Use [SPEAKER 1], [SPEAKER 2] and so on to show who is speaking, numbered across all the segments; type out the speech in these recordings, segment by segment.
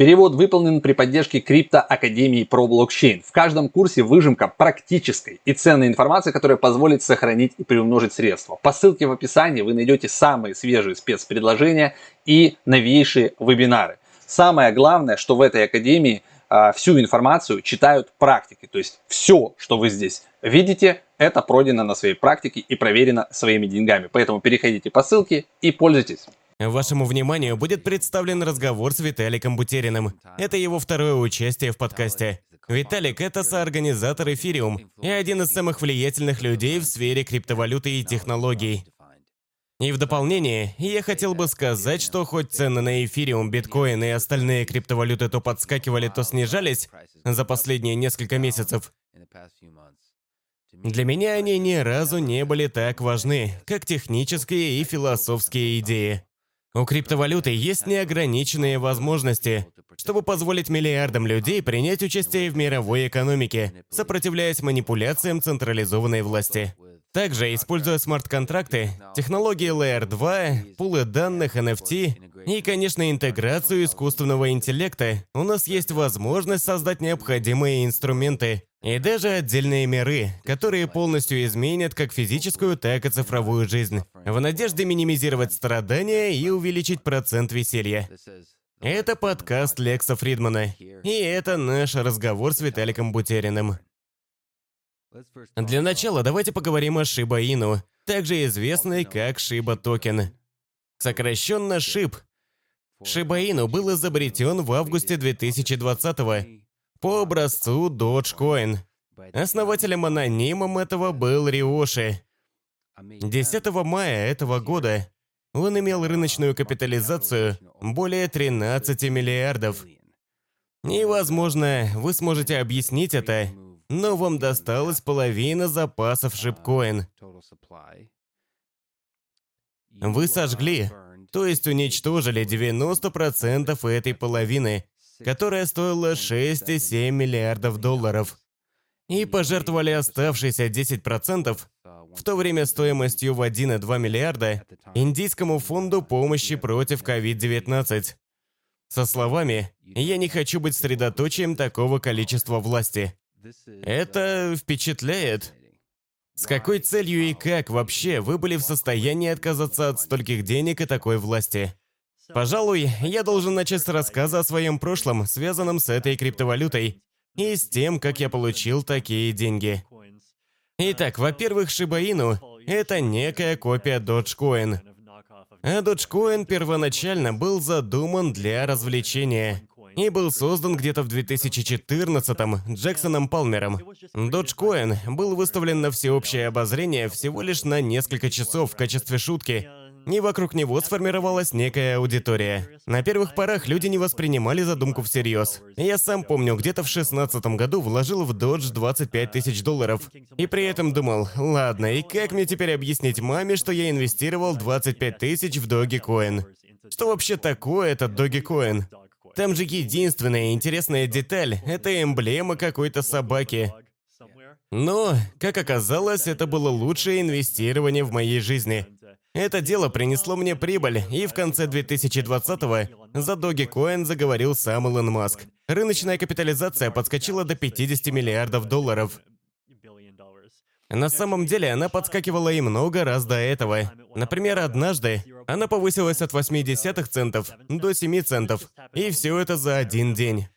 [SPEAKER 1] Перевод выполнен при поддержке криптоакадемии про блокчейн. В каждом курсе выжимка практической и ценной информации, которая позволит сохранить и приумножить средства. По ссылке в описании вы найдете самые свежие спецпредложения и новейшие вебинары. Самое главное, что в этой академии а, всю информацию читают практики. То есть все, что вы здесь видите, это пройдено на своей практике и проверено своими деньгами. Поэтому переходите по ссылке и пользуйтесь.
[SPEAKER 2] Вашему вниманию будет представлен разговор с Виталиком Бутериным. Это его второе участие в подкасте. Виталик – это соорганизатор Эфириум и один из самых влиятельных людей в сфере криптовалюты и технологий. И в дополнение, я хотел бы сказать, что хоть цены на эфириум, биткоин и остальные криптовалюты то подскакивали, то снижались за последние несколько месяцев, для меня они ни разу не были так важны, как технические и философские идеи. У криптовалюты есть неограниченные возможности, чтобы позволить миллиардам людей принять участие в мировой экономике, сопротивляясь манипуляциям централизованной власти. Также, используя смарт-контракты, технологии Layer 2, пулы данных, NFT и, конечно, интеграцию искусственного интеллекта, у нас есть возможность создать необходимые инструменты и даже отдельные миры, которые полностью изменят как физическую, так и цифровую жизнь, в надежде минимизировать страдания и увеличить процент веселья. Это подкаст Лекса Фридмана, и это наш разговор с Виталиком Бутериным. Для начала давайте поговорим о Shiba Inu, также известный как Shiba Токен. Сокращенно SHIB. Shiba Inu был изобретен в августе 2020 по образцу Dogecoin. Основателем-анонимом этого был Риоши. 10 мая этого года он имел рыночную капитализацию более 13 миллиардов. И, возможно, вы сможете объяснить это но вам досталась половина запасов шипкоин. Вы сожгли, то есть уничтожили 90% этой половины, которая стоила 6,7 миллиардов долларов, и пожертвовали оставшиеся 10%, в то время стоимостью в 1,2 миллиарда, Индийскому фонду помощи против COVID-19. Со словами «Я не хочу быть средоточием такого количества власти». Это впечатляет. С какой целью и как вообще вы были в состоянии отказаться от стольких денег и такой власти? Пожалуй, я должен начать с рассказа о своем прошлом, связанном с этой криптовалютой, и с тем, как я получил такие деньги. Итак, во-первых, Inu – это некая копия Dogecoin. А Dogecoin первоначально был задуман для развлечения и был создан где-то в 2014-м Джексоном Палмером. Dogecoin был выставлен на всеобщее обозрение всего лишь на несколько часов в качестве шутки, и вокруг него сформировалась некая аудитория. На первых порах люди не воспринимали задумку всерьез. Я сам помню, где-то в шестнадцатом году вложил в Dodge 25 тысяч долларов. И при этом думал, ладно, и как мне теперь объяснить маме, что я инвестировал 25 тысяч в Dogecoin? Что вообще такое этот Dogecoin? Там же единственная интересная деталь – это эмблема какой-то собаки. Но, как оказалось, это было лучшее инвестирование в моей жизни. Это дело принесло мне прибыль, и в конце 2020-го за Dogecoin заговорил сам Илон Маск. Рыночная капитализация подскочила до 50 миллиардов долларов. На самом деле она подскакивала и много раз до этого. Например, однажды она повысилась от 80 центов до 7 центов. И все это за один день.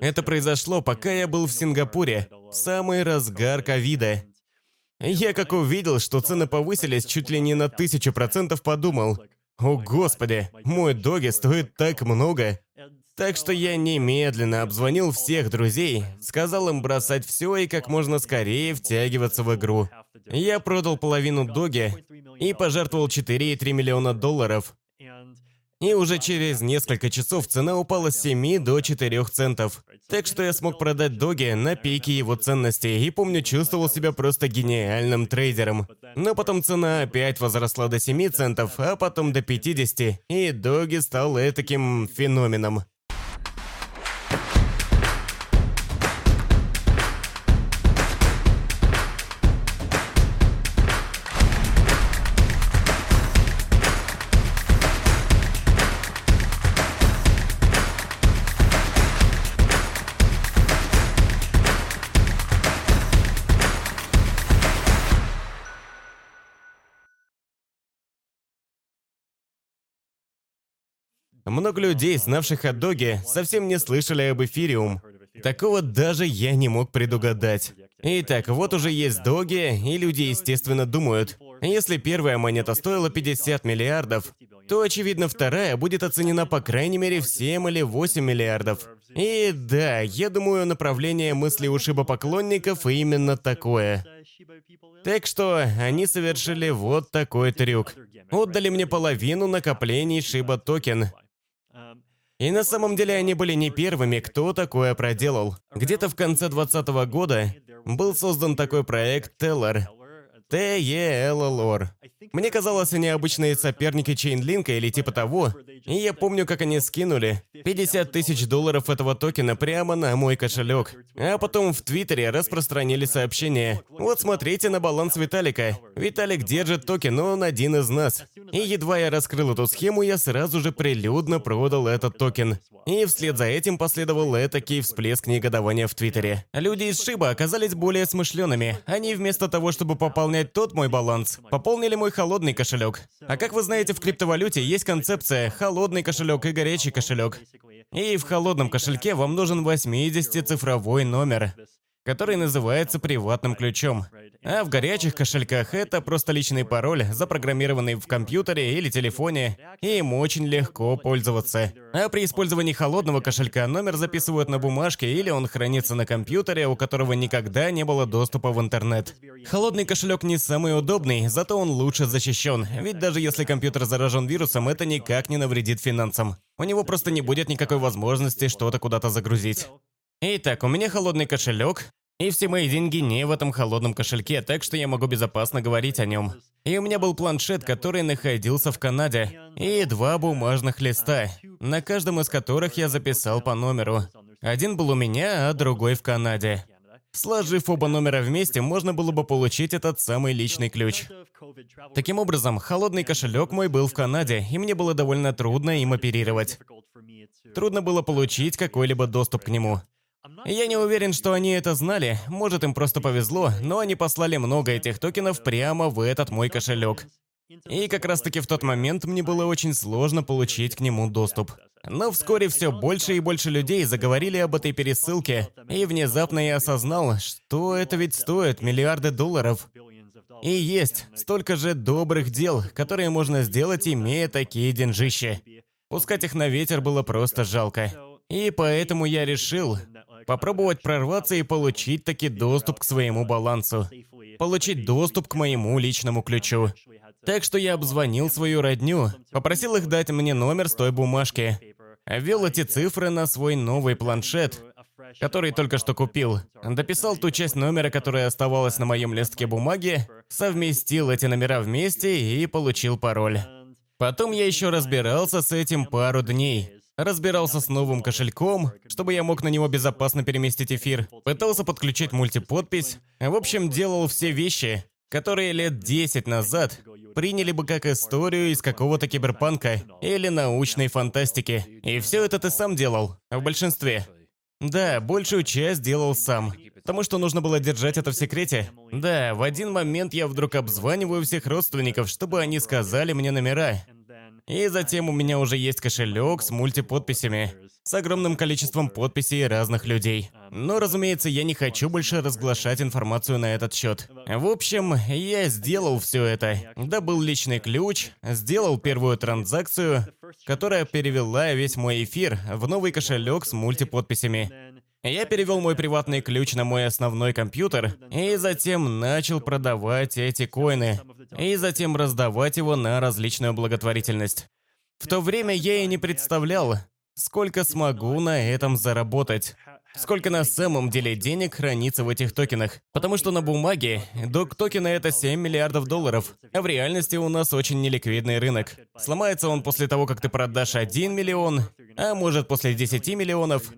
[SPEAKER 2] Это произошло, пока я был в Сингапуре, в самый разгар ковида. Я как увидел, что цены повысились чуть ли не на тысячу процентов, подумал, «О, Господи, мой доги стоит так много!» Так что я немедленно обзвонил всех друзей, сказал им бросать все и как можно скорее втягиваться в игру. Я продал половину доги и пожертвовал 4,3 миллиона долларов. И уже через несколько часов цена упала с 7 до 4 центов. Так что я смог продать доги на пике его ценности и помню, чувствовал себя просто гениальным трейдером. Но потом цена опять возросла до 7 центов, а потом до 50, и доги стал таким феноменом. Много людей, знавших хот-доги, совсем не слышали об эфириум. Такого даже я не мог предугадать. Итак, вот уже есть доги, и люди, естественно, думают, если первая монета стоила 50 миллиардов, то, очевидно, вторая будет оценена по крайней мере в 7 или 8 миллиардов. И да, я думаю, направление мысли у шибопоклонников именно такое. Так что они совершили вот такой трюк. Отдали мне половину накоплений Shiba токен. И на самом деле они были не первыми, кто такое проделал. Где-то в конце 2020 года был создан такой проект Tellor, T-E-L-L-R. Мне казалось, они обычные соперники Chainlink а или типа того, и я помню, как они скинули 50 тысяч долларов этого токена прямо на мой кошелек. А потом в Твиттере распространили сообщение. Вот смотрите на баланс Виталика. Виталик держит токен, но он один из нас. И едва я раскрыл эту схему, я сразу же прилюдно продал этот токен. И вслед за этим последовал этакий всплеск негодования в Твиттере. Люди из Шиба оказались более смышленными. Они вместо того, чтобы пополнять тот мой баланс, пополнили мой холодный кошелек. А как вы знаете, в криптовалюте есть концепция холодный кошелек и горячий кошелек. И в холодном кошельке вам нужен 80-цифровой номер который называется приватным ключом. А в горячих кошельках это просто личный пароль, запрограммированный в компьютере или телефоне, и им очень легко пользоваться. А при использовании холодного кошелька номер записывают на бумажке или он хранится на компьютере, у которого никогда не было доступа в интернет. Холодный кошелек не самый удобный, зато он лучше защищен, ведь даже если компьютер заражен вирусом, это никак не навредит финансам. У него просто не будет никакой возможности что-то куда-то загрузить. Итак, у меня холодный кошелек, и все мои деньги не в этом холодном кошельке, так что я могу безопасно говорить о нем. И у меня был планшет, который находился в Канаде, и два бумажных листа, на каждом из которых я записал по номеру. Один был у меня, а другой в Канаде. Сложив оба номера вместе, можно было бы получить этот самый личный ключ. Таким образом, холодный кошелек мой был в Канаде, и мне было довольно трудно им оперировать. Трудно было получить какой-либо доступ к нему. Я не уверен, что они это знали, может им просто повезло, но они послали много этих токенов прямо в этот мой кошелек. И как раз таки в тот момент мне было очень сложно получить к нему доступ. Но вскоре все больше и больше людей заговорили об этой пересылке, и внезапно я осознал, что это ведь стоит миллиарды долларов. И есть столько же добрых дел, которые можно сделать, имея такие деньжища. Пускать их на ветер было просто жалко. И поэтому я решил, попробовать прорваться и получить таки доступ к своему балансу. Получить доступ к моему личному ключу. Так что я обзвонил свою родню, попросил их дать мне номер с той бумажки. Ввел эти цифры на свой новый планшет, который только что купил. Дописал ту часть номера, которая оставалась на моем листке бумаги, совместил эти номера вместе и получил пароль. Потом я еще разбирался с этим пару дней разбирался с новым кошельком, чтобы я мог на него безопасно переместить эфир, пытался подключить мультиподпись, в общем, делал все вещи, которые лет 10 назад приняли бы как историю из какого-то киберпанка или научной фантастики. И все это ты сам делал, в большинстве. Да, большую часть делал сам. Потому что нужно было держать это в секрете. Да, в один момент я вдруг обзваниваю всех родственников, чтобы они сказали мне номера. И затем у меня уже есть кошелек с мультиподписями, с огромным количеством подписей разных людей. Но, разумеется, я не хочу больше разглашать информацию на этот счет. В общем, я сделал все это. Добыл личный ключ, сделал первую транзакцию, которая перевела весь мой эфир в новый кошелек с мультиподписями. Я перевел мой приватный ключ на мой основной компьютер и затем начал продавать эти коины, и затем раздавать его на различную благотворительность. В то время я и не представлял, сколько смогу на этом заработать. Сколько на самом деле денег хранится в этих токенах. Потому что на бумаге док токена это 7 миллиардов долларов. А в реальности у нас очень неликвидный рынок. Сломается он после того, как ты продашь 1 миллион, а может после 10 миллионов.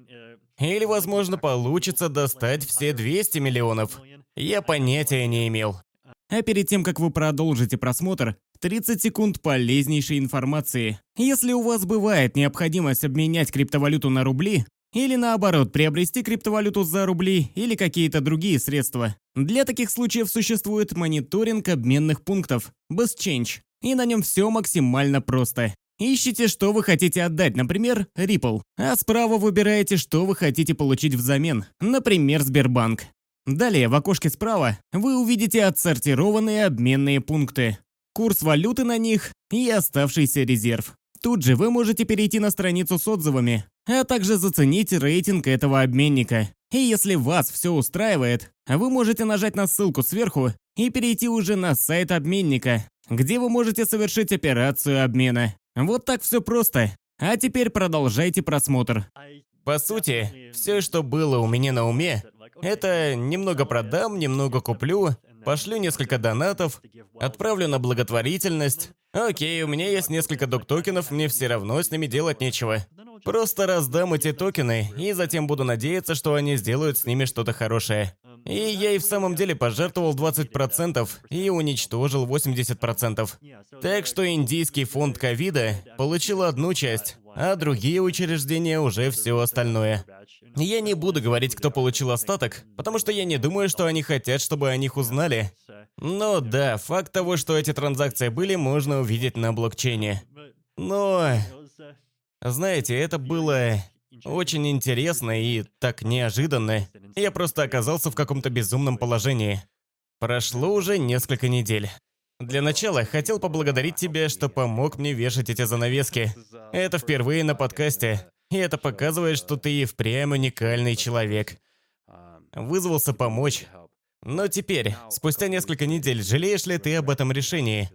[SPEAKER 2] Или, возможно, получится достать все 200 миллионов. Я понятия не имел. А перед тем, как вы продолжите просмотр, 30 секунд полезнейшей информации. Если у вас бывает необходимость обменять криптовалюту на рубли, или наоборот, приобрести криптовалюту за рубли или какие-то другие средства. Для таких случаев существует мониторинг обменных пунктов, BestChange, и на нем все максимально просто.
[SPEAKER 3] Ищите, что вы хотите отдать, например, Ripple, а справа выбираете, что вы хотите получить взамен, например, Сбербанк. Далее в окошке справа вы увидите отсортированные обменные пункты, курс валюты на них и оставшийся резерв. Тут же вы можете перейти на страницу с отзывами, а также заценить рейтинг этого обменника. И если вас все устраивает, вы можете нажать на ссылку сверху и перейти уже на сайт обменника, где вы можете совершить операцию обмена. Вот так все просто. А теперь продолжайте просмотр.
[SPEAKER 2] По сути, все, что было у меня на уме, это немного продам, немного куплю, пошлю несколько донатов, отправлю на благотворительность. Окей, у меня есть несколько док-токенов, мне все равно с ними делать нечего. Просто раздам эти токены, и затем буду надеяться, что они сделают с ними что-то хорошее. И я и в самом деле пожертвовал 20% и уничтожил 80%. Так что индийский фонд ковида получил одну часть, а другие учреждения уже все остальное. Я не буду говорить, кто получил остаток, потому что я не думаю, что они хотят, чтобы о них узнали. Но да, факт того, что эти транзакции были, можно увидеть на блокчейне. Но, знаете, это было очень интересно и так неожиданно. Я просто оказался в каком-то безумном положении. Прошло уже несколько недель. Для начала хотел поблагодарить тебя, что помог мне вешать эти занавески. Это впервые на подкасте. И это показывает, что ты и впрямь уникальный человек. Вызвался помочь. Но теперь, спустя несколько недель, жалеешь ли ты об этом решении?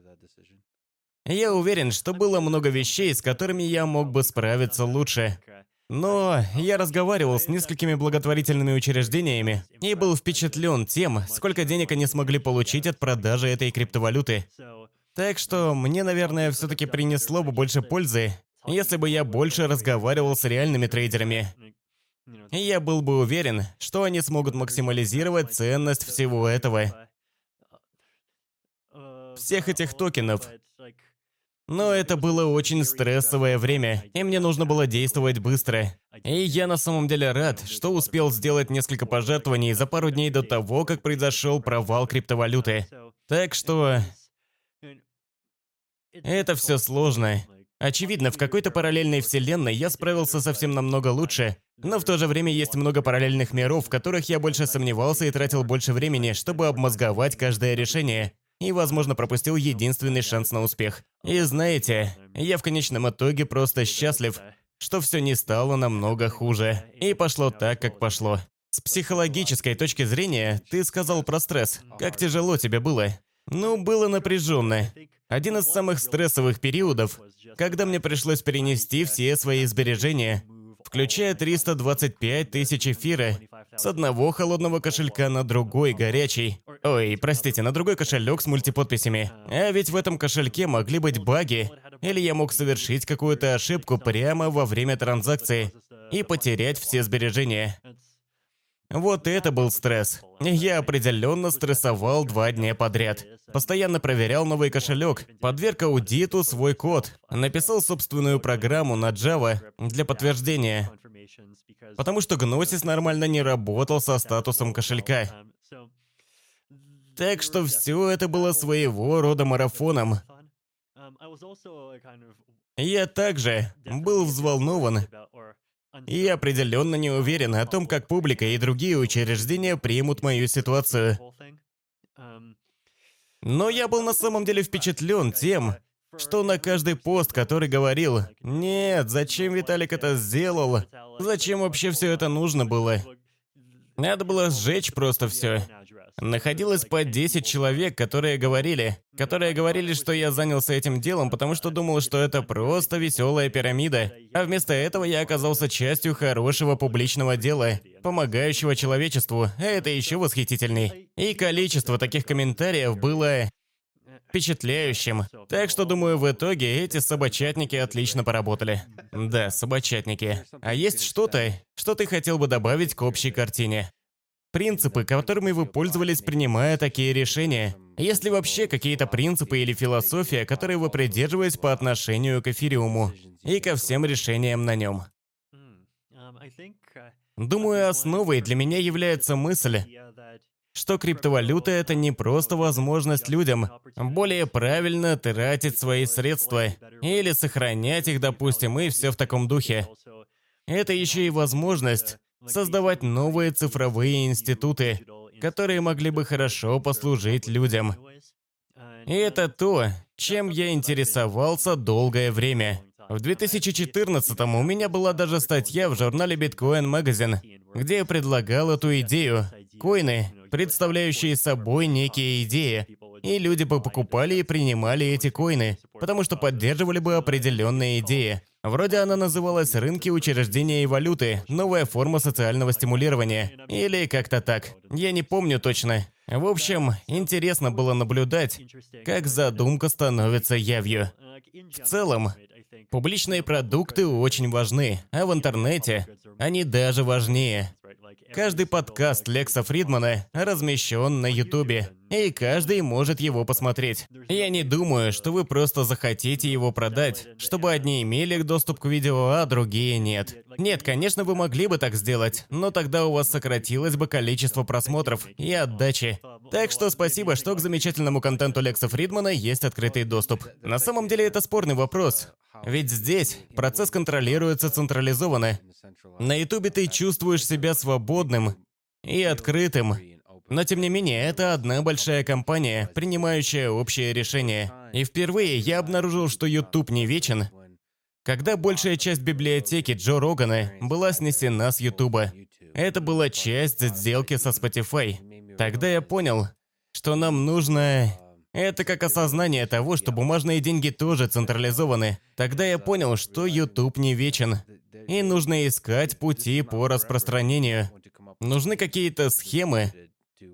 [SPEAKER 2] Я уверен, что было много вещей, с которыми я мог бы справиться лучше. Но я разговаривал с несколькими благотворительными учреждениями и был впечатлен тем, сколько денег они смогли получить от продажи этой криптовалюты. Так что мне, наверное, все-таки принесло бы больше пользы, если бы я больше разговаривал с реальными трейдерами. И я был бы уверен, что они смогут максимализировать ценность всего этого. Всех этих токенов. Но это было очень стрессовое время, и мне нужно было действовать быстро. И я на самом деле рад, что успел сделать несколько пожертвований за пару дней до того, как произошел провал криптовалюты. Так что... Это все сложно. Очевидно, в какой-то параллельной вселенной я справился совсем намного лучше, но в то же время есть много параллельных миров, в которых я больше сомневался и тратил больше времени, чтобы обмозговать каждое решение и, возможно, пропустил единственный шанс на успех. И знаете, я в конечном итоге просто счастлив, что все не стало намного хуже. И пошло так, как пошло. С психологической точки зрения, ты сказал про стресс. Как тяжело тебе было? Ну, было напряженно. Один из самых стрессовых периодов, когда мне пришлось перенести все свои сбережения, включая 325 тысяч эфира, с одного холодного кошелька на другой горячий. Ой, простите, на другой кошелек с мультиподписями. А ведь в этом кошельке могли быть баги, или я мог совершить какую-то ошибку прямо во время транзакции и потерять все сбережения. Вот это был стресс. Я определенно стрессовал два дня подряд. Постоянно проверял новый кошелек, подверг аудиту свой код, написал собственную программу на Java для подтверждения. Потому что Gnosis нормально не работал со статусом кошелька. Так что все это было своего рода марафоном. Я также был взволнован и определенно не уверен о том, как публика и другие учреждения примут мою ситуацию. Но я был на самом деле впечатлен тем, что на каждый пост, который говорил «Нет, зачем Виталик это сделал? Зачем вообще все это нужно было?» Надо было сжечь просто все. Находилось по 10 человек, которые говорили, которые говорили, что я занялся этим делом, потому что думал, что это просто веселая пирамида. А вместо этого я оказался частью хорошего публичного дела, помогающего человечеству, это еще восхитительней. И количество таких комментариев было впечатляющим. Так что, думаю, в итоге эти собачатники отлично поработали. Да, собачатники. А есть что-то, что ты хотел бы добавить к общей картине? Принципы, которыми вы пользовались, принимая такие решения. Есть ли вообще какие-то принципы или философия, которые вы придерживаетесь по отношению к эфириуму и ко всем решениям на нем? Думаю, основой для меня является мысль, что криптовалюта – это не просто возможность людям более правильно тратить свои средства или сохранять их, допустим, и все в таком духе. Это еще и возможность создавать новые цифровые институты, которые могли бы хорошо послужить людям. И это то, чем я интересовался долгое время. В 2014 у меня была даже статья в журнале Bitcoin Magazine, где я предлагал эту идею. Коины, представляющие собой некие идеи, и люди бы покупали и принимали эти коины, потому что поддерживали бы определенные идеи. Вроде она называлась «Рынки учреждения и валюты. Новая форма социального стимулирования». Или как-то так. Я не помню точно. В общем, интересно было наблюдать, как задумка становится явью. В целом, публичные продукты очень важны, а в интернете они даже важнее. Каждый подкаст Лекса Фридмана размещен на Ютубе, и каждый может его посмотреть. Я не думаю, что вы просто захотите его продать, чтобы одни имели доступ к видео, а другие нет. Нет, конечно, вы могли бы так сделать, но тогда у вас сократилось бы количество просмотров и отдачи. Так что спасибо, что к замечательному контенту Лекса Фридмана есть открытый доступ. На самом деле это спорный вопрос. Ведь здесь процесс контролируется централизованно. На ютубе ты чувствуешь себя свободным и открытым. Но тем не менее, это одна большая компания, принимающая общее решение. И впервые я обнаружил, что YouTube не вечен, когда большая часть библиотеки Джо Рогана была снесена с Ютуба. Это была часть сделки со Spotify. Тогда я понял, что нам нужно это как осознание того, что бумажные деньги тоже централизованы. Тогда я понял, что YouTube не вечен. И нужно искать пути по распространению. Нужны какие-то схемы.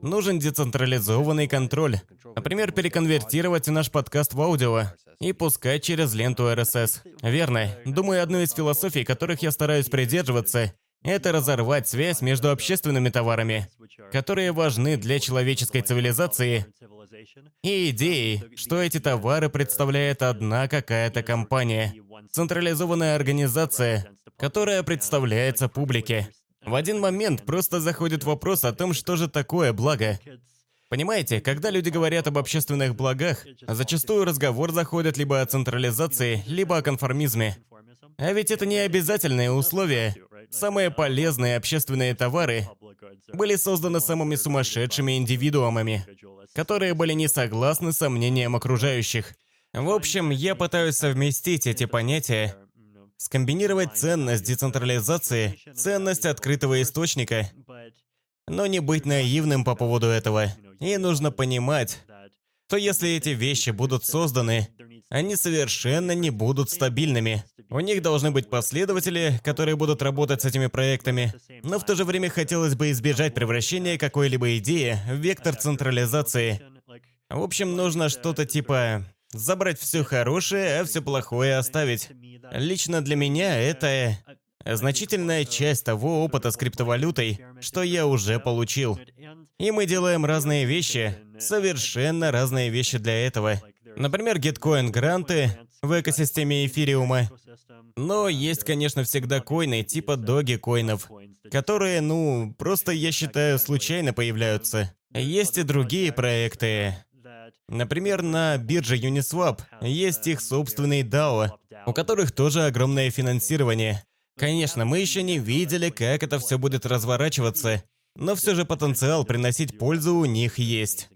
[SPEAKER 2] Нужен децентрализованный контроль. Например, переконвертировать наш подкаст в аудио и пускать через ленту RSS. Верно. Думаю, одной из философий, которых я стараюсь придерживаться, это разорвать связь между общественными товарами, которые важны для человеческой цивилизации, и идеей, что эти товары представляет одна какая-то компания, централизованная организация, которая представляется публике. В один момент просто заходит вопрос о том, что же такое благо. Понимаете, когда люди говорят об общественных благах, зачастую разговор заходит либо о централизации, либо о конформизме. А ведь это не обязательные условия. Самые полезные общественные товары были созданы самыми сумасшедшими индивидуумами, которые были не согласны с мнением окружающих. В общем, я пытаюсь совместить эти понятия, скомбинировать ценность децентрализации, ценность открытого источника, но не быть наивным по поводу этого. И нужно понимать, что если эти вещи будут созданы, они совершенно не будут стабильными. У них должны быть последователи, которые будут работать с этими проектами, но в то же время хотелось бы избежать превращения какой-либо идеи в вектор централизации. В общем, нужно что-то типа забрать все хорошее, а все плохое оставить. Лично для меня это значительная часть того опыта с криптовалютой, что я уже получил. И мы делаем разные вещи, совершенно разные вещи для этого. Например, гиткоин-гранты в экосистеме эфириума. Но есть, конечно, всегда коины типа доги-коинов, которые, ну, просто, я считаю, случайно появляются. Есть и другие проекты. Например, на бирже Uniswap есть их собственный DAO, у которых тоже огромное финансирование. Конечно, мы еще не видели, как это все будет разворачиваться, но все же потенциал приносить пользу у них есть.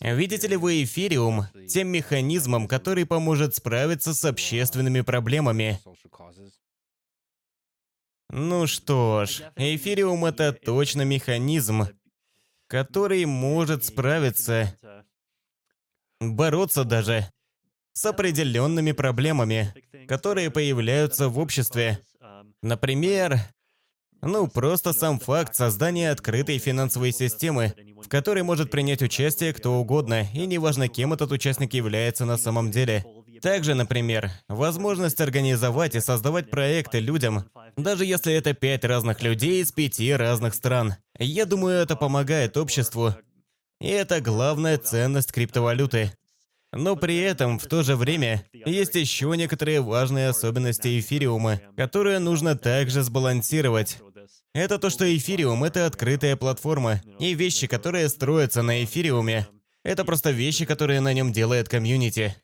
[SPEAKER 2] Видите ли вы эфириум тем механизмом, который поможет справиться с общественными проблемами? Ну что ж, эфириум это точно механизм, который может справиться, бороться даже с определенными проблемами, которые появляются в обществе. Например, ну, просто сам факт создания открытой финансовой системы, в которой может принять участие кто угодно, и неважно, кем этот участник является на самом деле. Также, например, возможность организовать и создавать проекты людям, даже если это пять разных людей из пяти разных стран. Я думаю, это помогает обществу. И это главная ценность криптовалюты. Но при этом, в то же время, есть еще некоторые важные особенности эфириума, которые нужно также сбалансировать. это то, что эфириум — это открытая платформа, и вещи, которые строятся на эфириуме, это просто вещи, которые на нем делает комьюнити.